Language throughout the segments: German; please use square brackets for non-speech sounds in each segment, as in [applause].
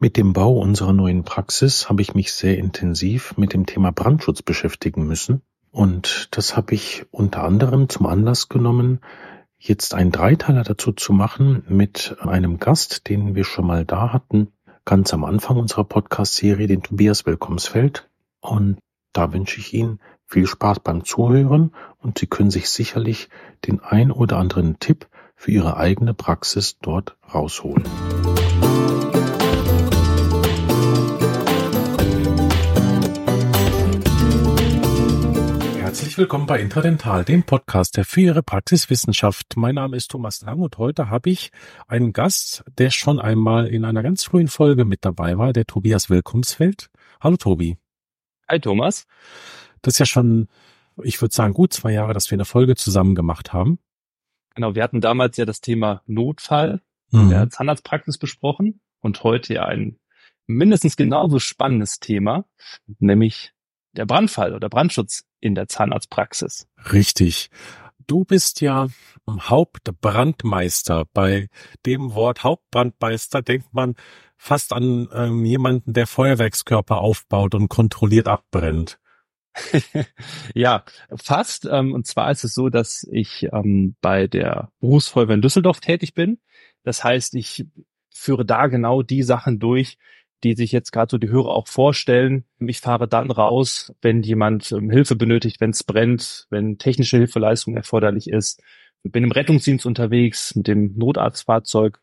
Mit dem Bau unserer neuen Praxis habe ich mich sehr intensiv mit dem Thema Brandschutz beschäftigen müssen. Und das habe ich unter anderem zum Anlass genommen, jetzt einen Dreiteiler dazu zu machen mit einem Gast, den wir schon mal da hatten, ganz am Anfang unserer Podcast-Serie, den Tobias Willkommensfeld. Und da wünsche ich Ihnen viel Spaß beim Zuhören und Sie können sich sicherlich den ein oder anderen Tipp für Ihre eigene Praxis dort rausholen. Willkommen bei Intradental, dem Podcast der für Ihre Praxiswissenschaft. Mein Name ist Thomas Lang und heute habe ich einen Gast, der schon einmal in einer ganz frühen Folge mit dabei war, der Tobias Willkommensfeld. Hallo Tobi. Hi Thomas. Das ist ja schon, ich würde sagen, gut zwei Jahre, dass wir eine Folge zusammen gemacht haben. Genau, wir hatten damals ja das Thema Notfall mhm. in der Zahnarztpraxis besprochen und heute ja ein mindestens genauso spannendes Thema, nämlich der Brandfall oder Brandschutz in der Zahnarztpraxis. Richtig. Du bist ja Hauptbrandmeister. Bei dem Wort Hauptbrandmeister denkt man fast an ähm, jemanden, der Feuerwerkskörper aufbaut und kontrolliert abbrennt. [laughs] ja, fast. Ähm, und zwar ist es so, dass ich ähm, bei der Berufsfeuerwehr in Düsseldorf tätig bin. Das heißt, ich führe da genau die Sachen durch, die sich jetzt gerade so die Hörer auch vorstellen. Ich fahre dann raus, wenn jemand ähm, Hilfe benötigt, wenn es brennt, wenn technische Hilfeleistung erforderlich ist. Bin im Rettungsdienst unterwegs mit dem Notarztfahrzeug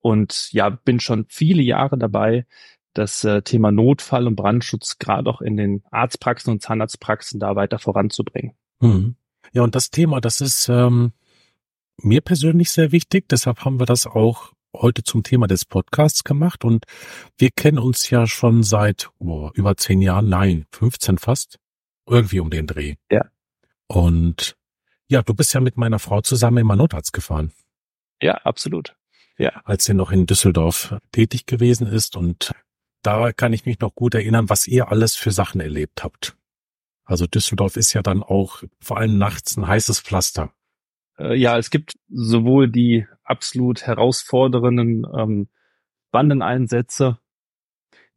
und ja, bin schon viele Jahre dabei, das äh, Thema Notfall und Brandschutz gerade auch in den Arztpraxen und Zahnarztpraxen da weiter voranzubringen. Mhm. Ja, und das Thema, das ist ähm, mir persönlich sehr wichtig. Deshalb haben wir das auch heute zum Thema des Podcasts gemacht und wir kennen uns ja schon seit oh, über zehn Jahren, nein, 15 fast, irgendwie um den Dreh. Ja. Und ja, du bist ja mit meiner Frau zusammen immer Notarzt gefahren. Ja, absolut. Ja. Als sie noch in Düsseldorf tätig gewesen ist und da kann ich mich noch gut erinnern, was ihr alles für Sachen erlebt habt. Also Düsseldorf ist ja dann auch vor allem nachts ein heißes Pflaster. Äh, ja, es gibt sowohl die absolut herausfordernden ähm, Bandeneinsätze,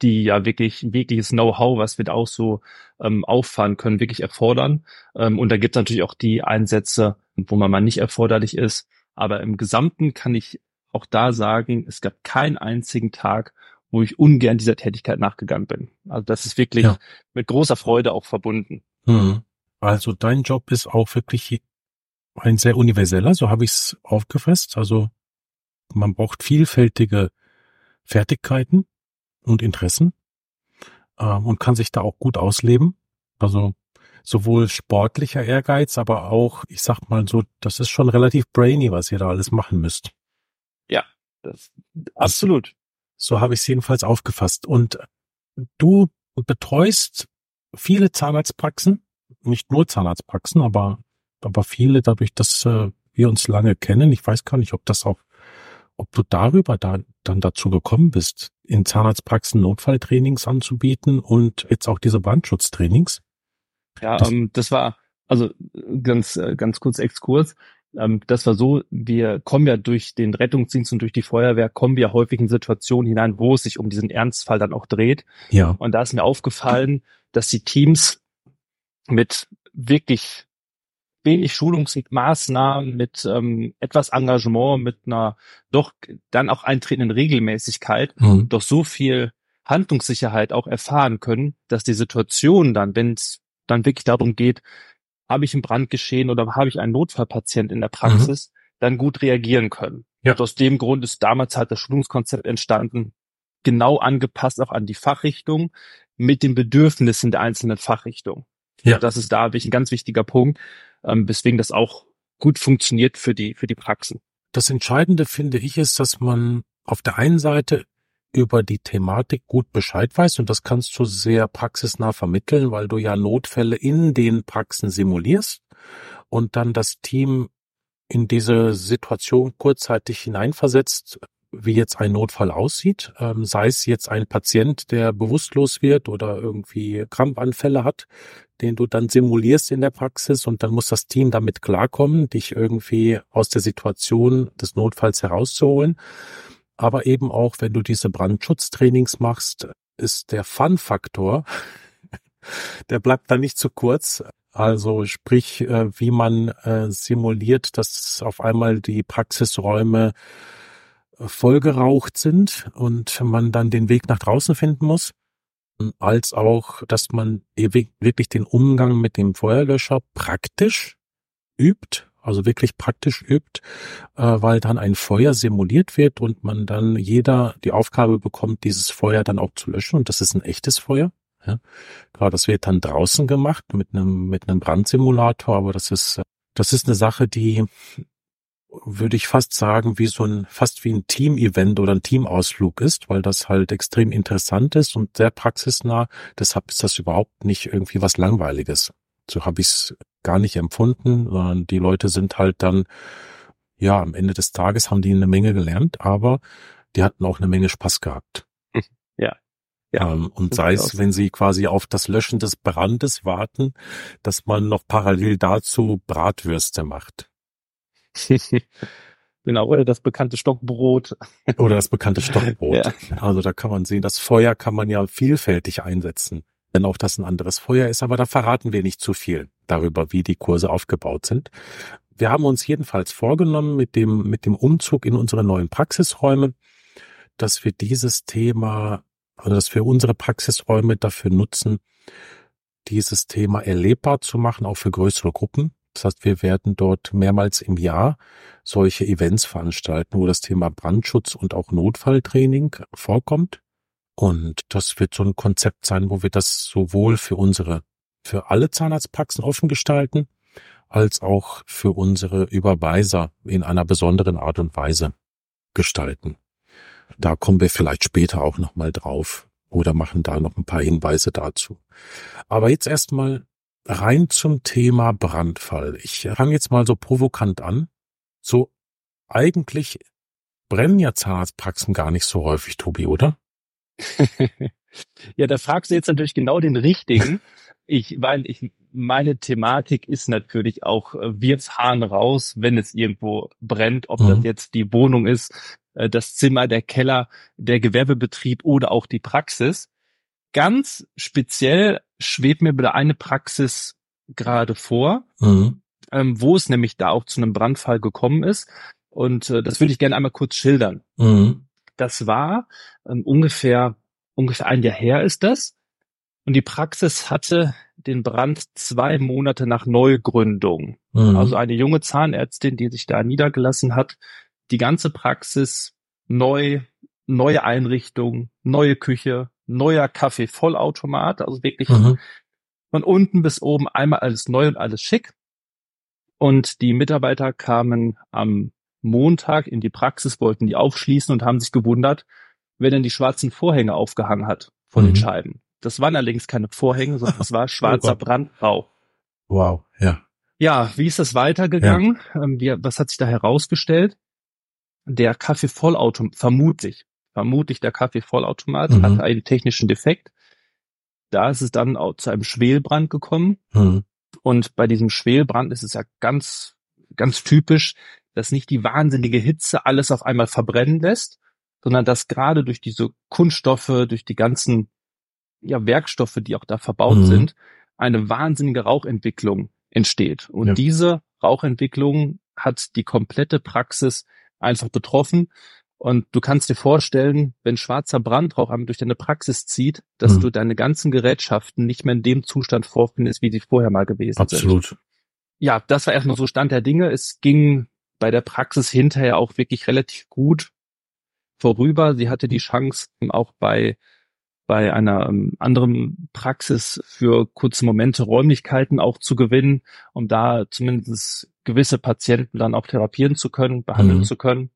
die ja wirklich wirkliches Know-how, was wir da auch so ähm, auffahren können, wirklich erfordern. Ähm, und da gibt es natürlich auch die Einsätze, wo man mal nicht erforderlich ist. Aber im Gesamten kann ich auch da sagen, es gab keinen einzigen Tag, wo ich ungern dieser Tätigkeit nachgegangen bin. Also das ist wirklich ja. mit großer Freude auch verbunden. Hm. Also dein Job ist auch wirklich ein sehr universeller, so habe ich es aufgefasst. Also man braucht vielfältige Fertigkeiten und Interessen ähm, und kann sich da auch gut ausleben. Also sowohl sportlicher Ehrgeiz, aber auch, ich sag mal so, das ist schon relativ brainy, was ihr da alles machen müsst. Ja, das, absolut. Also, so habe ich es jedenfalls aufgefasst. Und du betreust viele Zahnarztpraxen, nicht nur Zahnarztpraxen, aber aber viele dadurch, dass äh, wir uns lange kennen. Ich weiß gar nicht, ob das auch, ob du darüber da, dann dazu gekommen bist, in Zahnarztpraxen Notfalltrainings anzubieten und jetzt auch diese Brandschutztrainings. Ja, das, ähm, das war, also ganz, äh, ganz kurz Exkurs. Ähm, das war so, wir kommen ja durch den Rettungsdienst und durch die Feuerwehr, kommen wir häufig in Situationen hinein, wo es sich um diesen Ernstfall dann auch dreht. Ja. Und da ist mir aufgefallen, dass die Teams mit wirklich wenig Schulungsmaßnahmen, mit ähm, etwas Engagement, mit einer doch dann auch eintretenden Regelmäßigkeit, mhm. doch so viel Handlungssicherheit auch erfahren können, dass die Situation dann, wenn es dann wirklich darum geht, habe ich einen Brand geschehen oder habe ich einen Notfallpatient in der Praxis, mhm. dann gut reagieren können. Ja. Und aus dem Grund ist damals halt das Schulungskonzept entstanden, genau angepasst auch an die Fachrichtung mit den Bedürfnissen der einzelnen Fachrichtung. Ja. Das ist da wirklich ein ganz wichtiger Punkt, ähm, weswegen das auch gut funktioniert für die, für die Praxen. Das Entscheidende finde ich ist, dass man auf der einen Seite über die Thematik gut Bescheid weiß und das kannst du sehr praxisnah vermitteln, weil du ja Notfälle in den Praxen simulierst und dann das Team in diese Situation kurzzeitig hineinversetzt, wie jetzt ein Notfall aussieht, ähm, sei es jetzt ein Patient, der bewusstlos wird oder irgendwie Krampfanfälle hat, den du dann simulierst in der Praxis und dann muss das Team damit klarkommen, dich irgendwie aus der Situation des Notfalls herauszuholen. aber eben auch, wenn du diese Brandschutztrainings machst, ist der Fun-Faktor, [laughs] der bleibt dann nicht zu kurz. Also sprich, äh, wie man äh, simuliert, dass auf einmal die Praxisräume vollgeraucht sind und man dann den Weg nach draußen finden muss, als auch, dass man wirklich den Umgang mit dem Feuerlöscher praktisch übt, also wirklich praktisch übt, weil dann ein Feuer simuliert wird und man dann jeder die Aufgabe bekommt, dieses Feuer dann auch zu löschen und das ist ein echtes Feuer. Ja. Klar, das wird dann draußen gemacht mit einem, mit einem Brandsimulator, aber das ist, das ist eine Sache, die würde ich fast sagen, wie so ein, fast wie ein Team-Event oder ein Teamausflug ist, weil das halt extrem interessant ist und sehr praxisnah. Deshalb ist das überhaupt nicht irgendwie was Langweiliges. So habe ich es gar nicht empfunden, sondern die Leute sind halt dann, ja, am Ende des Tages haben die eine Menge gelernt, aber die hatten auch eine Menge Spaß gehabt. [laughs] Ja, ja, ähm, und sei es, wenn sie quasi auf das Löschen des Brandes warten, dass man noch parallel dazu Bratwürste macht. [laughs] genau, oder das bekannte Stockbrot. [laughs] Oder das bekannte Stockbrot. ja. Also da kann man sehen, das Feuer kann man ja vielfältig einsetzen. Wenn auch das ein anderes Feuer ist, aber da verraten wir nicht zu viel darüber, wie die Kurse aufgebaut sind. Wir haben uns jedenfalls vorgenommen mit dem, mit dem Umzug in unsere neuen Praxisräume, dass wir dieses Thema also dass wir unsere Praxisräume dafür nutzen, dieses Thema erlebbar zu machen, auch für größere Gruppen. Das heißt, wir werden dort mehrmals im Jahr solche Events veranstalten, wo das Thema Brandschutz und auch Notfalltraining vorkommt. Und das wird so ein Konzept sein, wo wir das sowohl für unsere, für alle Zahnarztpraxen offen gestalten, als auch für unsere Überweiser in einer besonderen Art und Weise gestalten. Da kommen wir vielleicht später auch nochmal drauf oder machen da noch ein paar Hinweise dazu. Aber jetzt erstmal rein zum Thema Brandfall. Ich fange jetzt mal so provokant an. So eigentlich brennen ja Zahnarztpraxen gar nicht so häufig, Tobi, oder? [laughs] ja, da fragst du jetzt natürlich genau den richtigen. [laughs] Ich, weil ich, meine Thematik ist natürlich auch, wir's Hahn raus, wenn es irgendwo brennt, ob mhm. das jetzt die Wohnung ist, äh, das Zimmer, der Keller, der Gewerbebetrieb oder auch die Praxis. Ganz speziell schwebt mir wieder eine Praxis gerade vor, mhm. ähm, wo es nämlich da auch zu einem Brandfall gekommen ist. Und äh, das würde ich gerne einmal kurz schildern. Mhm. Das war ähm, ungefähr, ungefähr ein Jahr her ist das. Und die Praxis hatte den Brand zwei Monate nach Neugründung. Mhm. Also eine junge Zahnärztin, die sich da niedergelassen hat, die ganze Praxis neu, neue Einrichtung, neue Küche, neuer Kaffee-Vollautomat, also wirklich mhm. von unten bis oben einmal alles neu und alles schick. Und die Mitarbeiter kamen am Montag in die Praxis, wollten die aufschließen und haben sich gewundert, wer denn die schwarzen Vorhänge aufgehangen hat von mhm. den Scheiben. Das waren allerdings keine Vorhänge, sondern [laughs] es war oh schwarzer oh Brandbau. Wow, ja. Ja, wie ist das weitergegangen? Ja. Ähm, wie, was hat sich da herausgestellt? Der Kaffeevollautomat, vermutlich, vermutlich der Kaffeevollautomat mhm. hatte einen technischen Defekt. Da ist es dann auch zu einem Schwelbrand gekommen. Mhm. Und bei diesem Schwelbrand ist es ja ganz, ganz typisch, dass nicht die wahnsinnige Hitze alles auf einmal verbrennen lässt, sondern dass gerade durch diese Kunststoffe, durch die ganzen ja, Werkstoffe, die auch da verbaut mhm. sind, eine wahnsinnige Rauchentwicklung entsteht. Und ja. diese Rauchentwicklung hat die komplette Praxis einfach betroffen. Und du kannst dir vorstellen, wenn schwarzer Brandrauch einmal durch deine Praxis zieht, dass mhm. du deine ganzen Gerätschaften nicht mehr in dem Zustand vorfindest, wie sie vorher mal gewesen Absolut. sind. Absolut. Ja, das war erstmal so Stand der Dinge. Es ging bei der Praxis hinterher auch wirklich relativ gut vorüber. Sie hatte die Chance, auch bei bei einer ähm, anderen Praxis für kurze Momente Räumlichkeiten auch zu gewinnen, um da zumindest gewisse Patienten dann auch therapieren zu können, behandeln mhm. zu können.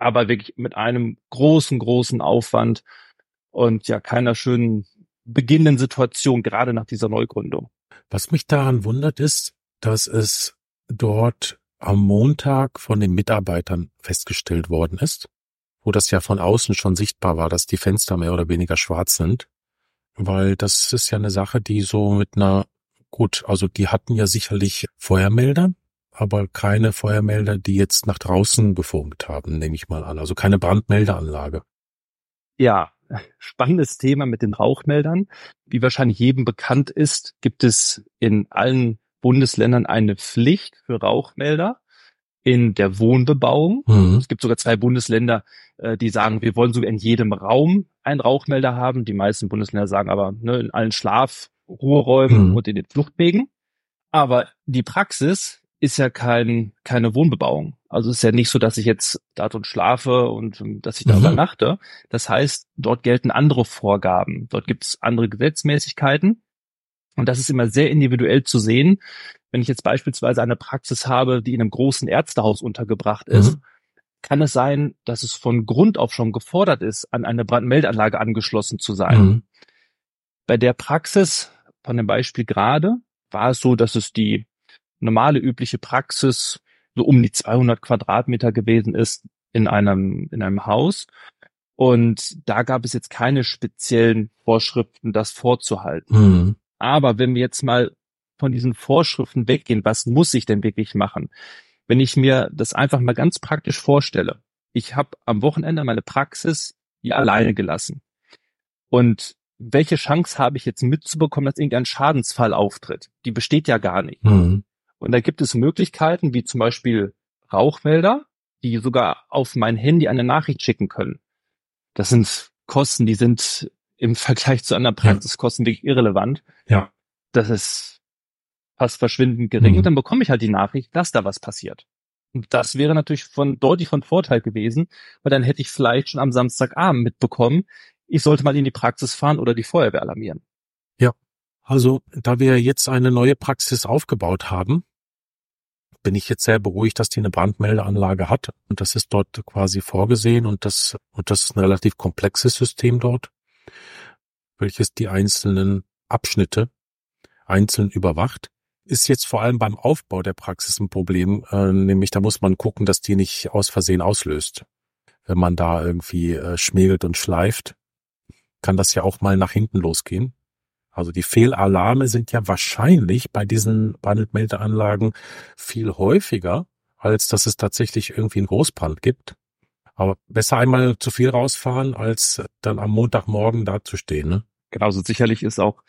Aber wirklich mit einem großen, großen Aufwand und ja keiner schönen beginnenden Situation, gerade nach dieser Neugründung. Was mich daran wundert, ist, dass es dort am Montag von den Mitarbeitern festgestellt worden ist, wo das ja von außen schon sichtbar war, dass die Fenster mehr oder weniger schwarz sind. Weil das ist ja eine Sache, die so mit einer, gut, also die hatten ja sicherlich Feuermelder, aber keine Feuermelder, die jetzt nach draußen gefunkt haben, nehme ich mal an. Also keine Brandmeldeanlage. Ja, spannendes Thema mit den Rauchmeldern. Wie wahrscheinlich jedem bekannt ist, gibt es in allen Bundesländern eine Pflicht für Rauchmelder in der Wohnbebauung. Mhm. Es gibt sogar zwei Bundesländer, äh, die sagen, wir wollen sogar in jedem Raum einen Rauchmelder haben. Die meisten Bundesländer sagen aber ne, in allen Schlafruheräumen mhm. und in den Fluchtwegen. Aber die Praxis ist ja kein, keine Wohnbebauung. Also es ist ja nicht so, dass ich jetzt da drin schlafe und ähm, dass ich da mhm. übernachte. Das heißt, dort gelten andere Vorgaben. Dort gibt es andere Gesetzmäßigkeiten. Und das ist immer sehr individuell zu sehen. Wenn ich jetzt beispielsweise eine Praxis habe, die in einem großen Ärztehaus untergebracht ist, mhm. kann es sein, dass es von Grund auf schon gefordert ist, an eine Brandmeldeanlage angeschlossen zu sein. Mhm. Bei der Praxis, von dem Beispiel gerade, war es so, dass es die normale übliche Praxis so um die 200 Quadratmeter gewesen ist in einem, in einem Haus. Und da gab es jetzt keine speziellen Vorschriften, das vorzuhalten. Mhm. Aber wenn wir jetzt mal von diesen Vorschriften weggehen, was muss ich denn wirklich machen? Wenn ich mir das einfach mal ganz praktisch vorstelle, ich habe am Wochenende meine Praxis hier alleine gelassen. Und welche Chance habe ich jetzt mitzubekommen, dass irgendein Schadensfall auftritt? Die besteht ja gar nicht. Mhm. Und da gibt es Möglichkeiten, wie zum Beispiel Rauchmelder, die sogar auf mein Handy eine Nachricht schicken können. Das sind Kosten, die sind im Vergleich zu anderen Praxiskosten wirklich irrelevant. Ja. Das ist fast verschwindend gering. Mhm. Und dann bekomme ich halt die Nachricht, dass da was passiert. Und das wäre natürlich von deutlich von Vorteil gewesen, weil dann hätte ich vielleicht schon am Samstagabend mitbekommen, ich sollte mal in die Praxis fahren oder die Feuerwehr alarmieren. Ja. Also, da wir jetzt eine neue Praxis aufgebaut haben, bin ich jetzt sehr beruhigt, dass die eine Brandmeldeanlage hat und das ist dort quasi vorgesehen und das und das ist ein relativ komplexes System dort welches die einzelnen Abschnitte einzeln überwacht. Ist jetzt vor allem beim Aufbau der Praxis ein Problem, äh, nämlich da muss man gucken, dass die nicht aus Versehen auslöst. Wenn man da irgendwie äh, schmiegelt und schleift, kann das ja auch mal nach hinten losgehen. Also die Fehlalarme sind ja wahrscheinlich bei diesen Brandmeldeanlagen viel häufiger, als dass es tatsächlich irgendwie einen Großbrand gibt. Aber besser einmal zu viel rausfahren, als dann am Montagmorgen dazustehen. Ne? genauso sicherlich ist auch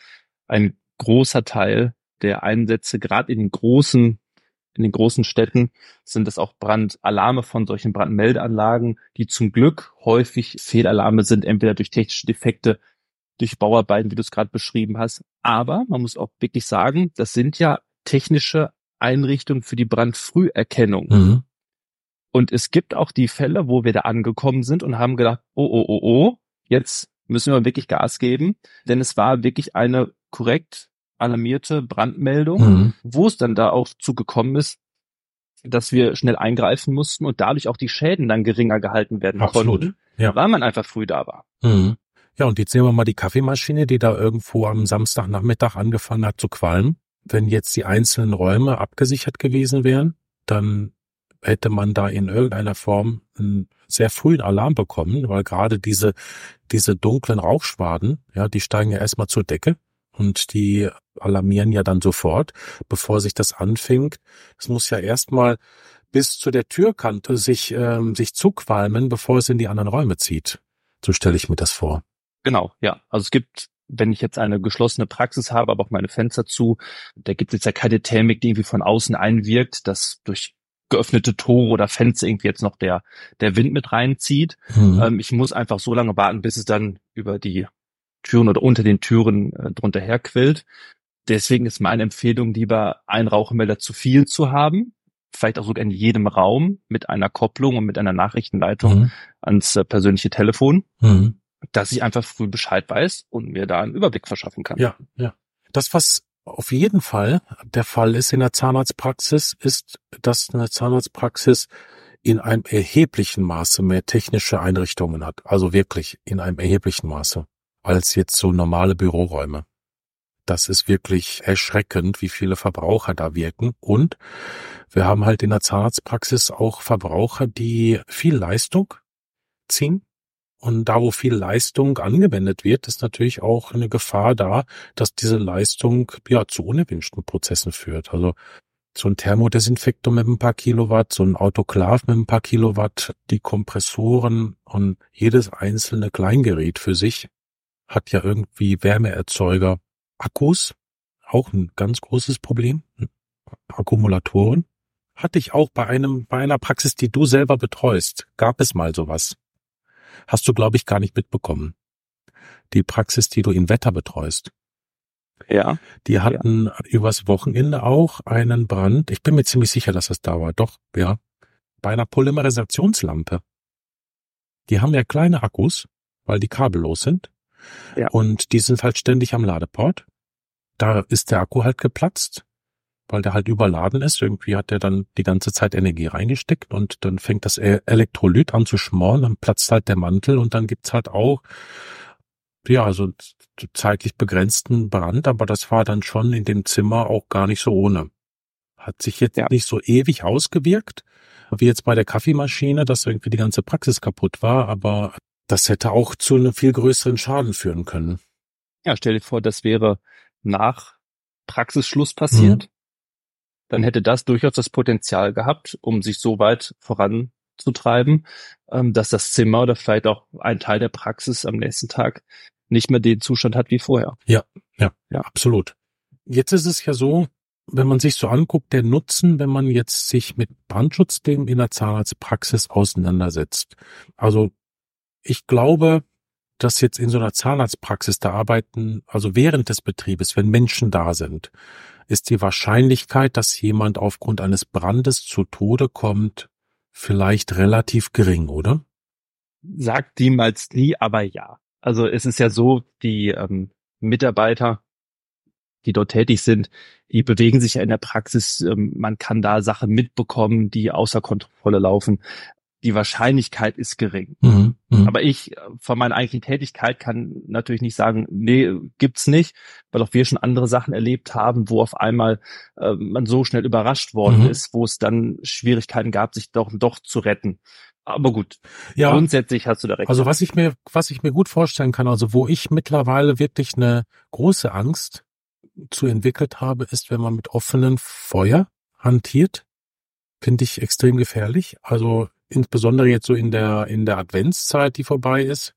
ein großer Teil der Einsätze, gerade in den großen, in den großen Städten, sind es auch Brandalarme von solchen Brandmeldeanlagen, die zum Glück häufig Fehlalarme sind, entweder durch technische Defekte, durch Bauarbeiten, wie du es gerade beschrieben hast. Aber man muss auch wirklich sagen, das sind ja technische Einrichtungen für die Brandfrüherkennung. Mhm. Und es gibt auch die Fälle, wo wir da angekommen sind und haben gedacht, oh, oh, oh, oh, jetzt müssen wir wirklich Gas geben, denn es war wirklich eine korrekt alarmierte Brandmeldung, mhm. wo es dann da auch zugekommen ist, dass wir schnell eingreifen mussten und dadurch auch die Schäden dann geringer gehalten werden Absolut. konnten, ja. weil man einfach früh da war. Mhm. Ja, und jetzt sehen wir mal die Kaffeemaschine, die da irgendwo am Samstagnachmittag angefangen hat zu qualmen. Wenn jetzt die einzelnen Räume abgesichert gewesen wären, dann hätte man da in irgendeiner Form einen sehr frühen Alarm bekommen, weil gerade diese, diese dunklen Rauchschwaden, ja, die steigen ja erstmal zur Decke und die alarmieren ja dann sofort, bevor sich das anfängt. Es muss ja erstmal bis zu der Türkante sich, ähm, sich zuqualmen, bevor es in die anderen Räume zieht. So stelle ich mir das vor. Genau, ja. Also es gibt wenn ich jetzt eine geschlossene Praxis habe, aber auch meine Fenster zu, da gibt es ja keine Thermik, die irgendwie von außen einwirkt, dass durch geöffnete Tore oder Fenster irgendwie jetzt noch der, der Wind mit reinzieht. Mhm. Ähm, ich muss einfach so lange warten, bis es dann über die Türen oder unter den Türen äh, drunter herquillt. Deswegen ist meine Empfehlung, lieber einen Rauchmelder zu viel zu haben, vielleicht auch sogar in jedem Raum mit einer Kopplung und mit einer Nachrichtenleitung mhm. ans äh, persönliche Telefon, mhm. Dass ich einfach früh Bescheid weiß und mir da einen Überblick verschaffen kann. Ja, ja. Das, was auf jeden Fall der Fall ist in der Zahnarztpraxis, ist, dass eine Zahnarztpraxis in einem erheblichen Maße mehr technische Einrichtungen hat. Also wirklich in einem erheblichen Maße als jetzt so normale Büroräume. Das ist wirklich erschreckend, wie viele Verbraucher da wirken. Und wir haben halt in der Zahnarztpraxis auch Verbraucher, die viel Leistung ziehen und da, wo viel Leistung angewendet wird, ist natürlich auch eine Gefahr da, dass diese Leistung ja zu unerwünschten Prozessen führt. Also so ein Thermodesinfektor mit ein paar Kilowatt, so ein Autoklav mit ein paar Kilowatt, die Kompressoren und jedes einzelne Kleingerät für sich hat ja irgendwie Wärmeerzeuger, Akkus, auch ein ganz großes Problem, Akkumulatoren. Hatte ich auch bei einem, bei einer Praxis, die du selber betreust, gab es mal sowas. Hast du, glaube ich, gar nicht mitbekommen. Die Praxis, die du in Wetter betreust. Ja. Die hatten ja. übers Wochenende auch einen Brand. Ich bin mir ziemlich sicher, dass das da war. Doch, ja. Bei einer Polymerisationslampe. Die haben ja kleine Akkus, weil die kabellos sind. Ja. Und die sind halt ständig am Ladeport. Da ist der Akku halt geplatzt, weil der halt überladen ist. Irgendwie hat er dann die ganze Zeit Energie reingesteckt und dann fängt das e- Elektrolyt an zu schmoren, dann platzt halt der Mantel und dann gibt's halt auch ja, also zeitlich begrenzten Brand, aber das war dann schon in dem Zimmer auch gar nicht so ohne. Hat sich jetzt ja. nicht so ewig ausgewirkt, wie jetzt bei der Kaffeemaschine, dass irgendwie die ganze Praxis kaputt war, aber das hätte auch zu einem viel größeren Schaden führen können. Ja, stell dir vor, das wäre nach Praxisschluss passiert. Mhm. Dann hätte das durchaus das Potenzial gehabt, um sich so weit voranzutreiben, ähm, dass das Zimmer oder vielleicht auch ein Teil der Praxis am nächsten Tag nicht mehr den Zustand hat wie vorher. Ja, ja, ja, absolut. Jetzt ist es ja so, wenn man sich so anguckt, der Nutzen, wenn man jetzt sich mit Brandschutzthemen in der Zahnarztpraxis auseinandersetzt. Also ich glaube, dass jetzt in so einer Zahnarztpraxis da arbeiten, also während des Betriebes, wenn Menschen da sind, ist die Wahrscheinlichkeit, dass jemand aufgrund eines Brandes zu Tode kommt, vielleicht relativ gering, oder? Sagt niemals nie, aber ja. Also es ist ja so, die ähm, Mitarbeiter, die dort tätig sind, die bewegen sich ja in der Praxis. Ähm, man kann da Sachen mitbekommen, die außer Kontrolle laufen. Die Wahrscheinlichkeit ist gering. Mhm, mh. Aber ich äh, von meiner eigentlichen Tätigkeit kann natürlich nicht sagen, nee, gibt's nicht, weil auch wir schon andere Sachen erlebt haben, wo auf einmal äh, man so schnell überrascht worden mhm. ist, wo es dann Schwierigkeiten gab, sich doch, doch zu retten. Aber gut. Ja. Grundsätzlich hast du da recht. Also was ich mir, was ich mir gut vorstellen kann, also wo ich mittlerweile wirklich eine große Angst zu entwickelt habe, ist, wenn man mit offenen Feuer hantiert, finde ich extrem gefährlich. Also insbesondere jetzt so in der, in der Adventszeit, die vorbei ist.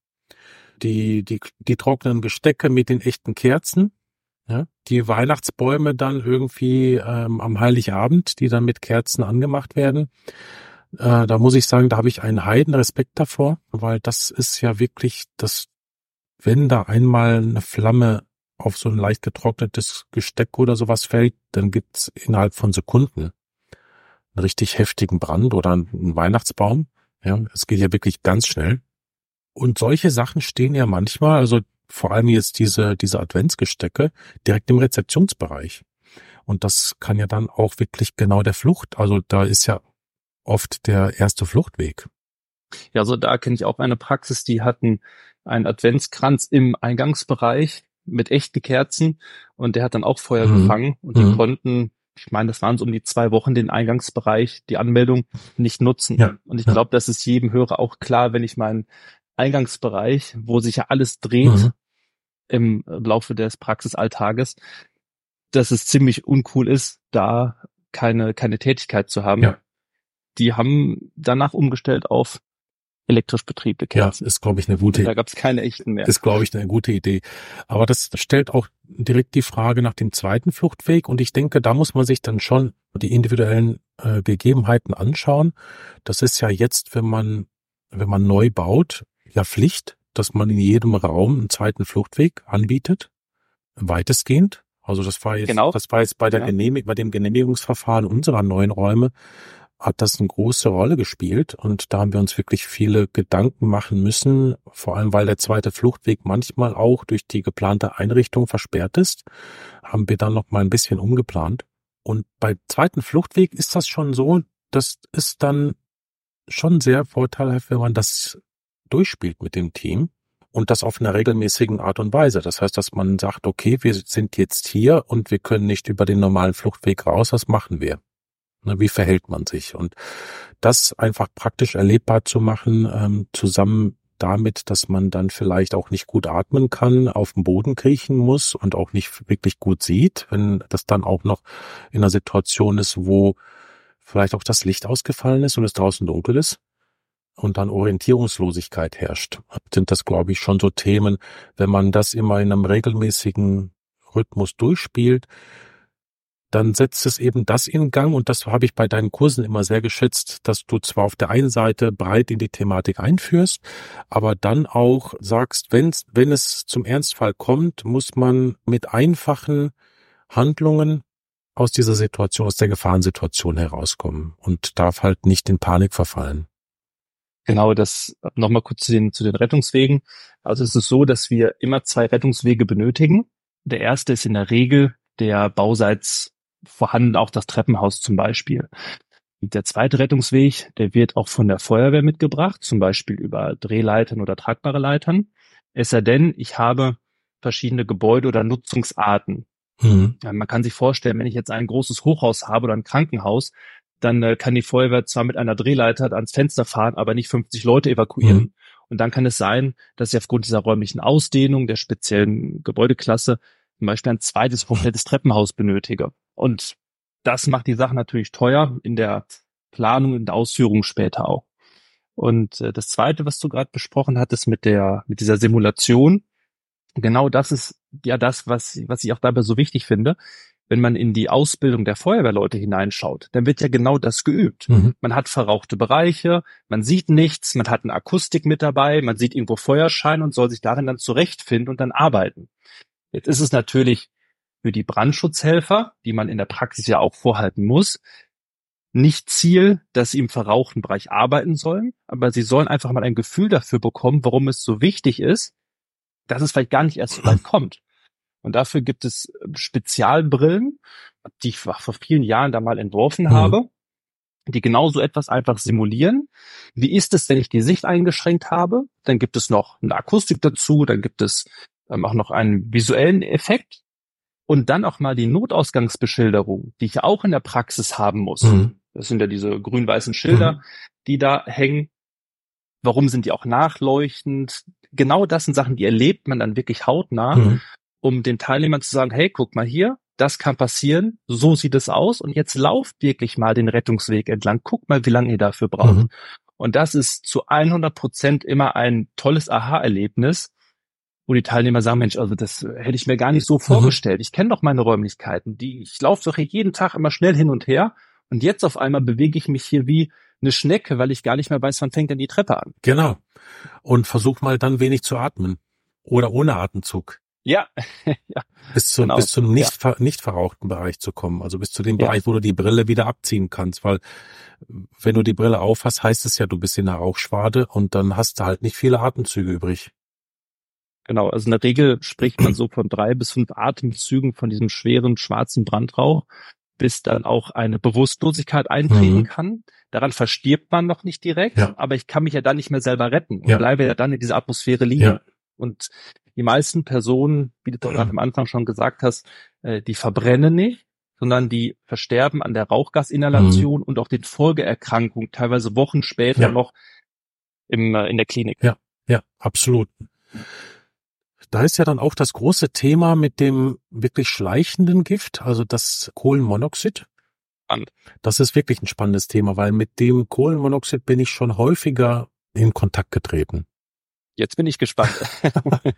Die, die, die trockenen Gestecke mit den echten Kerzen. Ja, die Weihnachtsbäume dann irgendwie ähm, am Heiligabend, die dann mit Kerzen angemacht werden. Äh, da muss ich sagen, da habe ich einen Heidenrespekt davor, weil das ist ja wirklich das, wenn da einmal eine Flamme auf so ein leicht getrocknetes Gesteck oder sowas fällt, dann gibt's innerhalb von Sekunden einen richtig heftigen Brand oder einen Weihnachtsbaum. Ja, es geht ja wirklich ganz schnell. Und solche Sachen stehen ja manchmal, also vor allem jetzt diese, diese Adventsgestecke, direkt im Rezeptionsbereich. Und das kann ja dann auch wirklich genau der Flucht, also da ist ja oft der erste Fluchtweg. Ja, also da kenne ich auch eine Praxis, die hatten einen Adventskranz im Eingangsbereich mit echten Kerzen und der hat dann auch Feuer mhm. gefangen und die mhm. konnten, ich meine, das waren so um die zwei Wochen den Eingangsbereich, die Anmeldung nicht nutzen. Ja. Und ich glaube, das ist jedem Hörer auch klar, wenn ich meinen Eingangsbereich, wo sich ja alles dreht mhm. im Laufe des Praxisalltages, dass es ziemlich uncool ist, da keine, keine Tätigkeit zu haben. Ja die haben danach umgestellt auf elektrisch betriebene Kerzen. Ja, ist, glaube ich, eine gute Da gab es keine echten mehr. Ist, glaube ich, eine gute Idee. Aber das stellt auch direkt die Frage nach dem zweiten Fluchtweg. Und ich denke, da muss man sich dann schon die individuellen äh, Gegebenheiten anschauen. Das ist ja jetzt, wenn man, wenn man neu baut, ja Pflicht, dass man in jedem Raum einen zweiten Fluchtweg anbietet. Weitestgehend. Also das war jetzt, genau. das war jetzt bei der ja. Genehmig bei dem Genehmigungsverfahren unserer neuen Räume hat das eine große Rolle gespielt und da haben wir uns wirklich viele Gedanken machen müssen, vor allem weil der zweite Fluchtweg manchmal auch durch die geplante Einrichtung versperrt ist, haben wir dann noch mal ein bisschen umgeplant. Und bei zweiten Fluchtweg ist das schon so, das ist dann schon sehr vorteilhaft, wenn man das durchspielt mit dem Team und das auf einer regelmäßigen Art und Weise. Das heißt, dass man sagt, okay, wir sind jetzt hier und wir können nicht über den normalen Fluchtweg raus, was machen wir? Ne, wie verhält man sich? Und das einfach praktisch erlebbar zu machen, ähm, zusammen damit, dass man dann vielleicht auch nicht gut atmen kann, auf dem Boden kriechen muss und auch nicht wirklich gut sieht, wenn das dann auch noch in einer Situation ist, wo vielleicht auch das Licht ausgefallen ist und es draußen dunkel ist und dann Orientierungslosigkeit herrscht. Sind das, glaube ich, schon so Themen, wenn man das immer in einem regelmäßigen Rhythmus durchspielt, dann setzt es eben das in Gang und das habe ich bei deinen Kursen immer sehr geschätzt, dass du zwar auf der einen Seite breit in die Thematik einführst, aber dann auch sagst, wenn, wenn es zum Ernstfall kommt, muss man mit einfachen Handlungen aus dieser Situation, aus der Gefahrensituation herauskommen und darf halt nicht in Panik verfallen. Genau, das nochmal kurz zu den, zu den Rettungswegen. Also es ist so, dass wir immer zwei Rettungswege benötigen. Der erste ist in der Regel der bauseits vorhanden auch das Treppenhaus zum Beispiel. Der zweite Rettungsweg, der wird auch von der Feuerwehr mitgebracht, zum Beispiel über Drehleitern oder tragbare Leitern. Es sei denn, ich habe verschiedene Gebäude oder Nutzungsarten. Mhm. Ja, man kann sich vorstellen, wenn ich jetzt ein großes Hochhaus habe oder ein Krankenhaus, dann äh, kann die Feuerwehr zwar mit einer Drehleiter ans Fenster fahren, aber nicht 50 Leute evakuieren. Mhm. Und dann kann es sein, dass ich aufgrund dieser räumlichen Ausdehnung der speziellen Gebäudeklasse zum Beispiel ein zweites [laughs] komplettes Treppenhaus benötige. Und das macht die Sache natürlich teuer in der Planung und Ausführung später auch. Und äh, das Zweite, was du gerade besprochen hattest mit der mit dieser Simulation, genau das ist ja das, was was ich auch dabei so wichtig finde. Wenn man in die Ausbildung der Feuerwehrleute hineinschaut, dann wird ja genau das geübt. Mhm. Man hat verrauchte Bereiche, man sieht nichts, man hat eine Akustik mit dabei, man sieht irgendwo Feuerschein und soll sich darin dann zurechtfinden und dann arbeiten. Jetzt ist es natürlich für die Brandschutzhelfer, die man in der Praxis ja auch vorhalten muss, nicht Ziel, dass sie im verrauchten Bereich arbeiten sollen, aber sie sollen einfach mal ein Gefühl dafür bekommen, warum es so wichtig ist, dass es vielleicht gar nicht erst so weit [clears throat] kommt. Und dafür gibt es Spezialbrillen, die ich vor vielen Jahren da mal entworfen mhm. habe, die genauso etwas einfach simulieren. Wie ist es, wenn ich die Sicht eingeschränkt habe? Dann gibt es noch eine Akustik dazu, dann gibt es ähm, auch noch einen visuellen Effekt, und dann auch mal die Notausgangsbeschilderung, die ich auch in der Praxis haben muss. Mhm. Das sind ja diese grün-weißen Schilder, mhm. die da hängen. Warum sind die auch nachleuchtend? Genau das sind Sachen, die erlebt man dann wirklich hautnah, mhm. um den Teilnehmern zu sagen, hey, guck mal hier, das kann passieren, so sieht es aus und jetzt lauft wirklich mal den Rettungsweg entlang, guck mal, wie lange ihr dafür braucht. Mhm. Und das ist zu 100 Prozent immer ein tolles Aha-Erlebnis, wo die Teilnehmer sagen, Mensch, also das hätte ich mir gar nicht so mhm. vorgestellt. Ich kenne doch meine Räumlichkeiten. Die, ich laufe doch hier jeden Tag immer schnell hin und her. Und jetzt auf einmal bewege ich mich hier wie eine Schnecke, weil ich gar nicht mehr weiß, wann fängt denn die Treppe an. Genau. Und versuch mal dann wenig zu atmen. Oder ohne Atemzug. Ja. [laughs] ja. Bis, zu, genau. bis zum nicht, ja. nicht verrauchten Bereich zu kommen. Also bis zu dem ja. Bereich, wo du die Brille wieder abziehen kannst. Weil wenn du die Brille aufhast, heißt es ja, du bist in der Rauchschwade und dann hast du halt nicht viele Atemzüge übrig. Genau, also in der Regel spricht man so von drei bis fünf Atemzügen von diesem schweren schwarzen Brandrauch, bis dann auch eine Bewusstlosigkeit eintreten mhm. kann. Daran verstirbt man noch nicht direkt, ja. aber ich kann mich ja dann nicht mehr selber retten und ja. bleibe ja dann in dieser Atmosphäre liegen. Ja. Und die meisten Personen, wie du gerade am Anfang schon gesagt hast, äh, die verbrennen nicht, sondern die versterben an der Rauchgasinhalation mhm. und auch den Folgeerkrankungen, teilweise Wochen später noch im, äh, in der Klinik. Ja, ja, absolut. Da ist ja dann auch das große Thema mit dem wirklich schleichenden Gift, also das Kohlenmonoxid. Spannend. Das ist wirklich ein spannendes Thema, weil mit dem Kohlenmonoxid bin ich schon häufiger in Kontakt getreten. Jetzt bin ich gespannt. [laughs]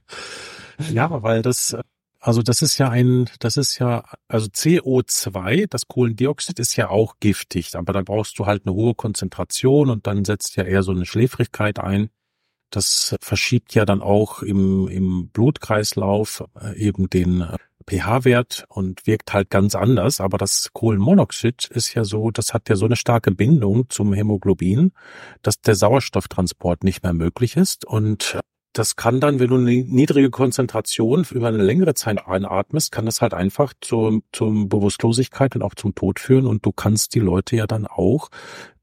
[laughs] ja, weil das, also das ist ja ein, das ist ja, also CO2, das Kohlendioxid ist ja auch giftig, aber da brauchst du halt eine hohe Konzentration und dann setzt ja eher so eine Schläfrigkeit ein. Das verschiebt ja dann auch im, im Blutkreislauf äh, eben den äh, pH-Wert und wirkt halt ganz anders. Aber das Kohlenmonoxid ist ja so, das hat ja so eine starke Bindung zum Hämoglobin, dass der Sauerstofftransport nicht mehr möglich ist. Und das kann dann, wenn du eine niedrige Konzentration über eine längere Zeit einatmest, kann das halt einfach zur, zur Bewusstlosigkeit und auch zum Tod führen und du kannst die Leute ja dann auch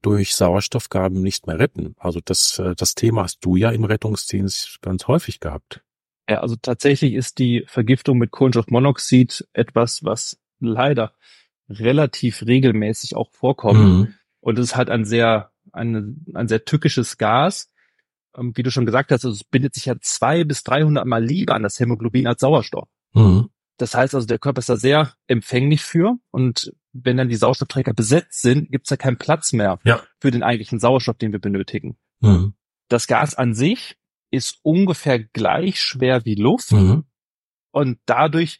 durch Sauerstoffgaben nicht mehr retten. Also das, äh, das Thema hast du ja im Rettungsdienst ganz häufig gehabt. Ja, also tatsächlich ist die Vergiftung mit Kohlenstoffmonoxid etwas, was leider relativ regelmäßig auch vorkommt. Mhm. Und es ist halt ein sehr, ein, ein sehr tückisches Gas, ähm, wie du schon gesagt hast, also es bindet sich ja zwei bis 300 Mal lieber an das Hämoglobin als Sauerstoff. Mhm. Das heißt also, der Körper ist da sehr empfänglich für und wenn dann die Sauerstoffträger besetzt sind, gibt es da keinen Platz mehr ja. für den eigentlichen Sauerstoff, den wir benötigen. Mhm. Das Gas an sich ist ungefähr gleich schwer wie Luft mhm. und dadurch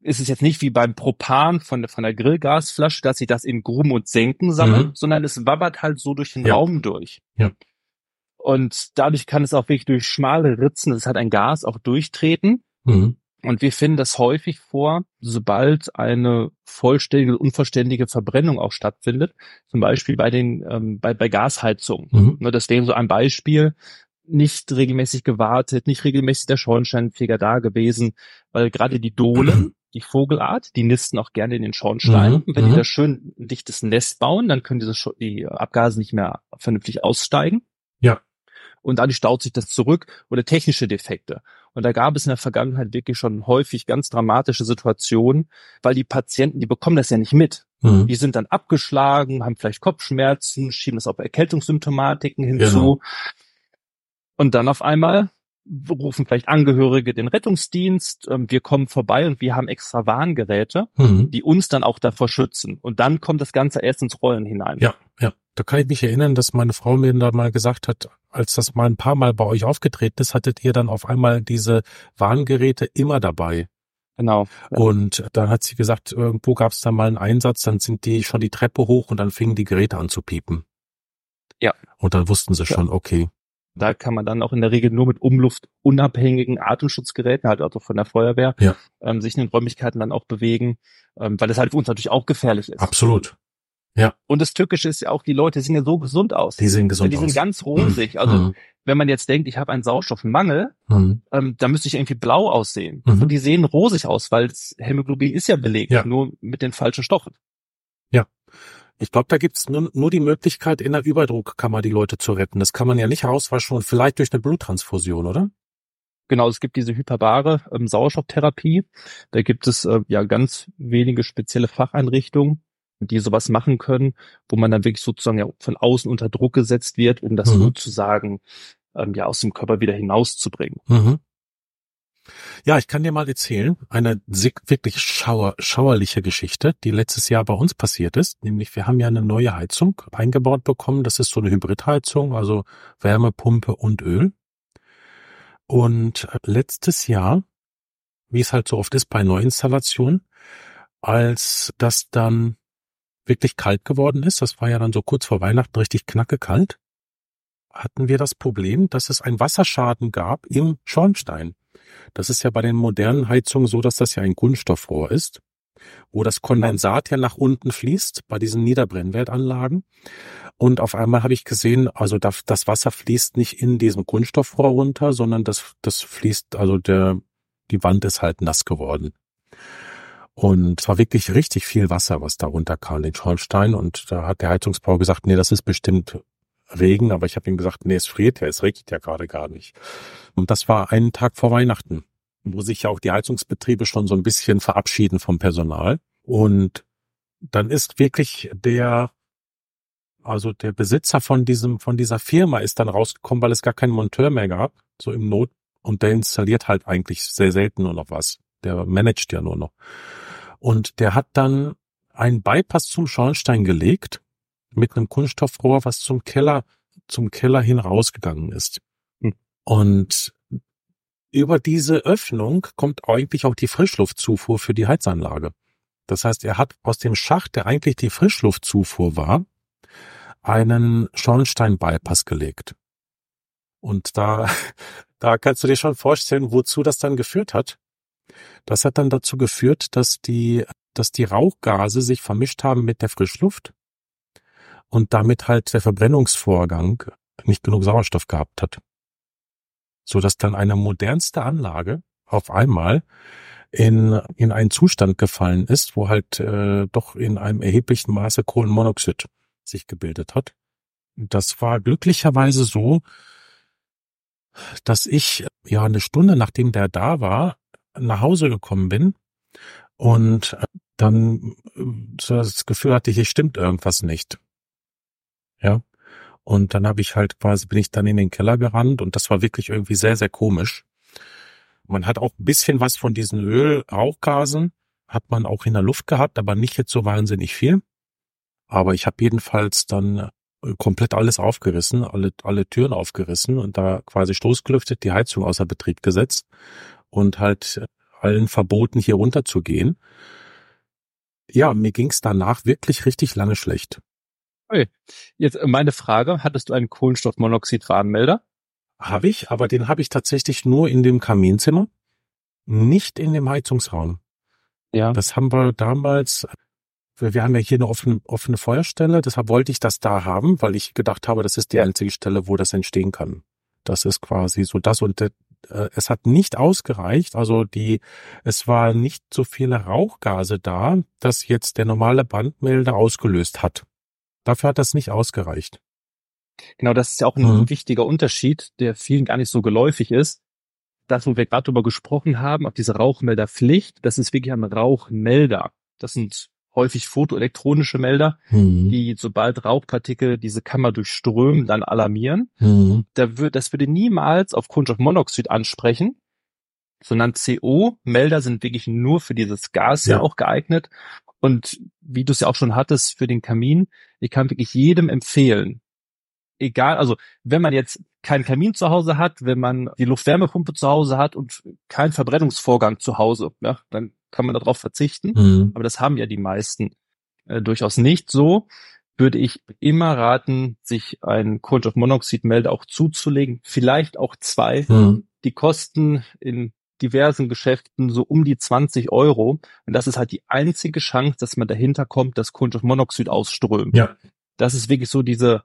ist es jetzt nicht wie beim Propan von, von der Grillgasflasche, dass sich das in Gruben und Senken sammelt, mhm. sondern es wabbert halt so durch den ja. Raum durch. Ja. Und dadurch kann es auch wirklich durch schmale Ritzen, das hat ein Gas, auch durchtreten. Mhm. Und wir finden das häufig vor, sobald eine vollständige, unvollständige Verbrennung auch stattfindet, zum Beispiel bei den ähm, bei, bei Gasheizungen. Mhm. Ne, das wäre so ein Beispiel, nicht regelmäßig gewartet, nicht regelmäßig der Schornsteinfeger da gewesen, weil gerade die Dohlen, die Vogelart, die nisten auch gerne in den Schornstein. Mhm. Wenn die mhm. da schön ein dichtes Nest bauen, dann können diese die Abgase nicht mehr vernünftig aussteigen. Ja und dadurch staut sich das zurück oder technische Defekte. Und da gab es in der Vergangenheit wirklich schon häufig ganz dramatische Situationen, weil die Patienten, die bekommen das ja nicht mit. Mhm. Die sind dann abgeschlagen, haben vielleicht Kopfschmerzen, schieben das auf Erkältungssymptomatiken hinzu. Genau. Und dann auf einmal rufen vielleicht Angehörige den Rettungsdienst, ähm, wir kommen vorbei und wir haben extra Warngeräte, mhm. die uns dann auch davor schützen. Und dann kommt das Ganze erst ins Rollen hinein. Ja. Da kann ich mich erinnern, dass meine Frau mir da mal gesagt hat, als das mal ein paar Mal bei euch aufgetreten ist, hattet ihr dann auf einmal diese Warngeräte immer dabei. Genau. Ja. Und dann hat sie gesagt, irgendwo gab es da mal einen Einsatz, dann sind die schon die Treppe hoch und dann fingen die Geräte an zu piepen. Ja. Und dann wussten sie ja. schon, okay. Da kann man dann auch in der Regel nur mit umluftunabhängigen Atemschutzgeräten, halt auch von der Feuerwehr, ja. ähm, sich in den Räumlichkeiten dann auch bewegen, ähm, weil das halt für uns natürlich auch gefährlich ist. Absolut. Ja. Und das Tückische ist ja auch, die Leute sehen ja so gesund aus. Die sehen gesund aus. Die sind ganz rosig. Mhm. Also mhm. wenn man jetzt denkt, ich habe einen Sauerstoffmangel, mhm. ähm, da müsste ich irgendwie blau aussehen. Mhm. Und die sehen rosig aus, weil das Hämoglobin ist ja belegt, ja. nur mit den falschen Stoffen. Ja. Ich glaube, da gibt's nur, nur die Möglichkeit, in der Überdruckkammer die Leute zu retten. Das kann man ja nicht herauswaschen und vielleicht durch eine Bluttransfusion, oder? Genau, es gibt diese hyperbare ähm, Sauerstofftherapie. Da gibt es äh, ja ganz wenige spezielle Facheinrichtungen, die sowas machen können, wo man dann wirklich sozusagen ja von außen unter Druck gesetzt wird, um das mhm. sozusagen ähm, ja aus dem Körper wieder hinauszubringen. Mhm. Ja, ich kann dir mal erzählen, eine wirklich schauer, schauerliche Geschichte, die letztes Jahr bei uns passiert ist. Nämlich wir haben ja eine neue Heizung eingebaut bekommen. Das ist so eine Hybridheizung, also Wärmepumpe und Öl. Und äh, letztes Jahr, wie es halt so oft ist bei Neuinstallationen, als das dann wirklich kalt geworden ist, das war ja dann so kurz vor Weihnachten richtig knacke kalt, hatten wir das Problem, dass es einen Wasserschaden gab im Schornstein. Das ist ja bei den modernen Heizungen so, dass das ja ein Kunststoffrohr ist, wo das Kondensat ja nach unten fließt bei diesen Niederbrennwertanlagen. Und auf einmal habe ich gesehen, also das Wasser fließt nicht in diesem Kunststoffrohr runter, sondern das, das fließt, also der, die Wand ist halt nass geworden. Und es war wirklich richtig viel Wasser, was da runterkam, den Schornstein. Und da hat der Heizungsbauer gesagt, nee, das ist bestimmt Regen. Aber ich habe ihm gesagt, nee, es friert ja, es regnet ja gerade gar nicht. Und das war einen Tag vor Weihnachten, wo sich ja auch die Heizungsbetriebe schon so ein bisschen verabschieden vom Personal. Und dann ist wirklich der, also der Besitzer von diesem, von dieser Firma ist dann rausgekommen, weil es gar keinen Monteur mehr gab, so im Not. Und der installiert halt eigentlich sehr selten nur noch was. Der managt ja nur noch. Und der hat dann einen Bypass zum Schornstein gelegt mit einem Kunststoffrohr, was zum Keller, zum Keller hin rausgegangen ist. Hm. Und über diese Öffnung kommt eigentlich auch die Frischluftzufuhr für die Heizanlage. Das heißt, er hat aus dem Schacht, der eigentlich die Frischluftzufuhr war, einen Schornstein-Bypass gelegt. Und da, [laughs] da kannst du dir schon vorstellen, wozu das dann geführt hat. Das hat dann dazu geführt, dass die, dass die Rauchgase sich vermischt haben mit der Frischluft und damit halt der Verbrennungsvorgang nicht genug Sauerstoff gehabt hat. So dass dann eine modernste Anlage auf einmal in, in einen Zustand gefallen ist, wo halt äh, doch in einem erheblichen Maße Kohlenmonoxid sich gebildet hat. Das war glücklicherweise so, dass ich ja eine Stunde nachdem der da war, nach Hause gekommen bin und dann so das Gefühl hatte, hier stimmt irgendwas nicht. Ja. Und dann habe ich halt quasi, bin ich dann in den Keller gerannt und das war wirklich irgendwie sehr, sehr komisch. Man hat auch ein bisschen was von diesen Öl-Rauchgasen, hat man auch in der Luft gehabt, aber nicht jetzt so wahnsinnig viel. Aber ich habe jedenfalls dann äh, komplett alles aufgerissen, alle, alle Türen aufgerissen und da quasi stoßgelüftet, die Heizung außer Betrieb gesetzt und halt allen verboten, hier runter zu gehen. Ja, mir ging's danach wirklich richtig lange schlecht. Okay. Jetzt äh, meine Frage, hattest du einen Kohlenstoffmonoxid-Warnmelder? Habe ich, aber den habe ich tatsächlich nur in dem Kaminzimmer, nicht in dem Heizungsraum. Ja. Das haben wir damals, wir, wir haben ja hier eine offene, offene Feuerstelle, deshalb wollte ich das da haben, weil ich gedacht habe, das ist die einzige Stelle, wo das entstehen kann. Das ist quasi so das und äh, es hat nicht ausgereicht, also die, es war nicht so viele Rauchgase da, dass jetzt der normale Brandmelder ausgelöst hat. Dafür hat das nicht ausgereicht. Genau, das ist ja auch ein mhm. wichtiger Unterschied, der vielen gar nicht so geläufig ist. Das, wo wir gerade darüber gesprochen haben, auf diese Rauchmelderpflicht, das ist wirklich ein Rauchmelder. Das sind häufig photoelektronische Melder, mhm. die sobald Rauchpartikel diese Kammer durchströmen, dann alarmieren. Mhm. Da wird, das würde niemals auf Kohlenstoffmonoxid ansprechen, sondern CO-Melder sind wirklich nur für dieses Gas ja. ja auch geeignet. Und wie du es ja auch schon hattest für den Kamin, ich kann wirklich jedem empfehlen, egal, also wenn man jetzt keinen Kamin zu Hause hat, wenn man die Luftwärmepumpe zu Hause hat und keinen Verbrennungsvorgang zu Hause, ja, dann kann man darauf verzichten. Mhm. Aber das haben ja die meisten äh, durchaus nicht so. Würde ich immer raten, sich einen Kohlenstoffmonoxidmelder auch zuzulegen, vielleicht auch zwei. Mhm. Die kosten in diversen Geschäften so um die 20 Euro. Und das ist halt die einzige Chance, dass man dahinter kommt, dass Kohlenstoffmonoxid ausströmt. Ja. Das ist wirklich so diese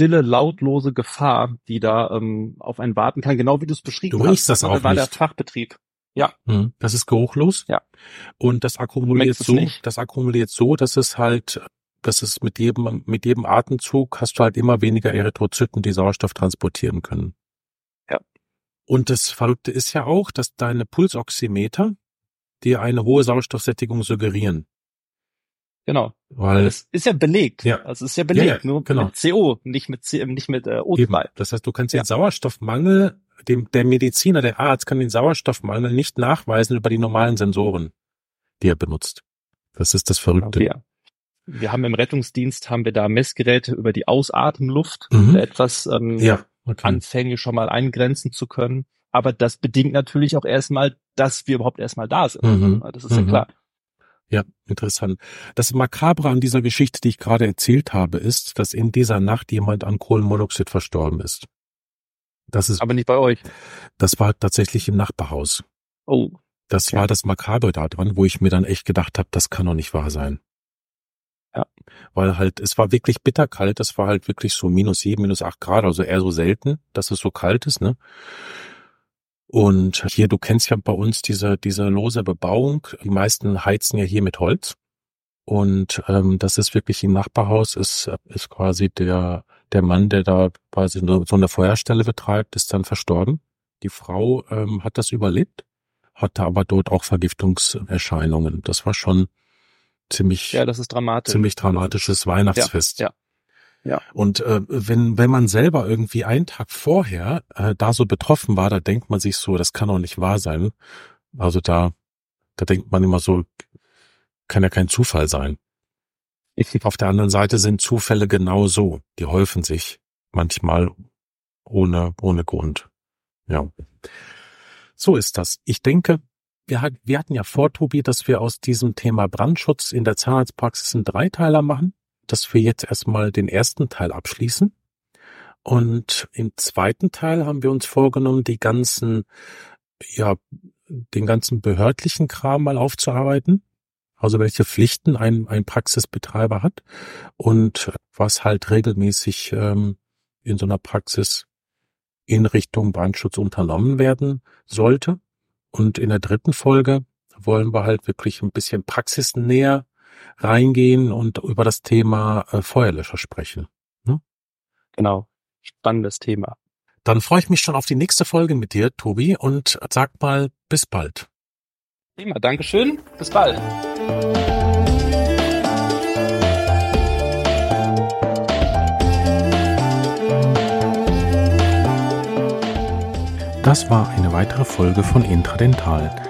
stille, lautlose Gefahr, die da ähm, auf einen warten kann, genau wie du es beschrieben du hast. Du das auch war nicht. der Fachbetrieb. Ja. Hm, das ist geruchlos. Ja. Und das akkumuliert so, nicht. das akkumuliert so, dass es halt, dass es mit jedem, mit jedem Atemzug hast du halt immer weniger Erythrozyten, die Sauerstoff transportieren können. Ja. Und das Verrückte ist ja auch, dass deine Pulsoximeter dir eine hohe Sauerstoffsättigung suggerieren. Genau. Weil es ist ja belegt. Ja. Also es ist ja belegt, ja, ja, nur genau. mit CO, nicht mit C, nicht mit äh, O2. Das heißt, du kannst den Sauerstoffmangel, dem der Mediziner, der Arzt kann den Sauerstoffmangel nicht nachweisen über die normalen Sensoren, die er benutzt. Das ist das Verrückte. Ja. Wir haben im Rettungsdienst haben wir da Messgeräte über die Ausatemluft, mhm. etwas ähm, ja, okay. anfänglich schon mal eingrenzen zu können. Aber das bedingt natürlich auch erstmal, dass wir überhaupt erstmal da sind. Mhm. Das ist mhm. ja klar. Ja, interessant. Das Makabre an dieser Geschichte, die ich gerade erzählt habe, ist, dass in dieser Nacht jemand an Kohlenmonoxid verstorben ist. Das ist. Aber nicht bei euch. Das war tatsächlich im Nachbarhaus. Oh. Das ja. war das Makabre da dran, wo ich mir dann echt gedacht habe, das kann doch nicht wahr sein. Ja. Weil halt, es war wirklich bitterkalt, das war halt wirklich so minus sieben, minus acht Grad, also eher so selten, dass es so kalt ist, ne? Und hier, du kennst ja bei uns diese, diese lose Bebauung. Die meisten heizen ja hier mit Holz. Und ähm, das ist wirklich im Nachbarhaus, ist, ist quasi der, der Mann, der da quasi so eine Feuerstelle betreibt, ist dann verstorben. Die Frau ähm, hat das überlebt, hatte aber dort auch Vergiftungserscheinungen. Das war schon ziemlich, ja, das ist dramatisch. ziemlich dramatisches Weihnachtsfest. Ja, ja. Ja. Und äh, wenn, wenn man selber irgendwie einen Tag vorher äh, da so betroffen war, da denkt man sich so, das kann doch nicht wahr sein. Also da, da denkt man immer so, kann ja kein Zufall sein. [laughs] Auf der anderen Seite sind Zufälle genau so. Die häufen sich manchmal ohne, ohne Grund. Ja. So ist das. Ich denke, wir, hat, wir hatten ja vor, Tobi, dass wir aus diesem Thema Brandschutz in der Zahnarztpraxis einen Dreiteiler machen dass wir jetzt erstmal den ersten Teil abschließen. Und im zweiten Teil haben wir uns vorgenommen, die ganzen, ja, den ganzen behördlichen Kram mal aufzuarbeiten. Also welche Pflichten ein, ein Praxisbetreiber hat und was halt regelmäßig ähm, in so einer Praxis in Richtung Brandschutz unternommen werden sollte. Und in der dritten Folge wollen wir halt wirklich ein bisschen praxisnäher reingehen und über das Thema äh, Feuerlöscher sprechen. Hm? Genau, spannendes Thema. Dann freue ich mich schon auf die nächste Folge mit dir, Tobi, und sag mal bis bald. Prima, Dankeschön, bis bald. Das war eine weitere Folge von Intradental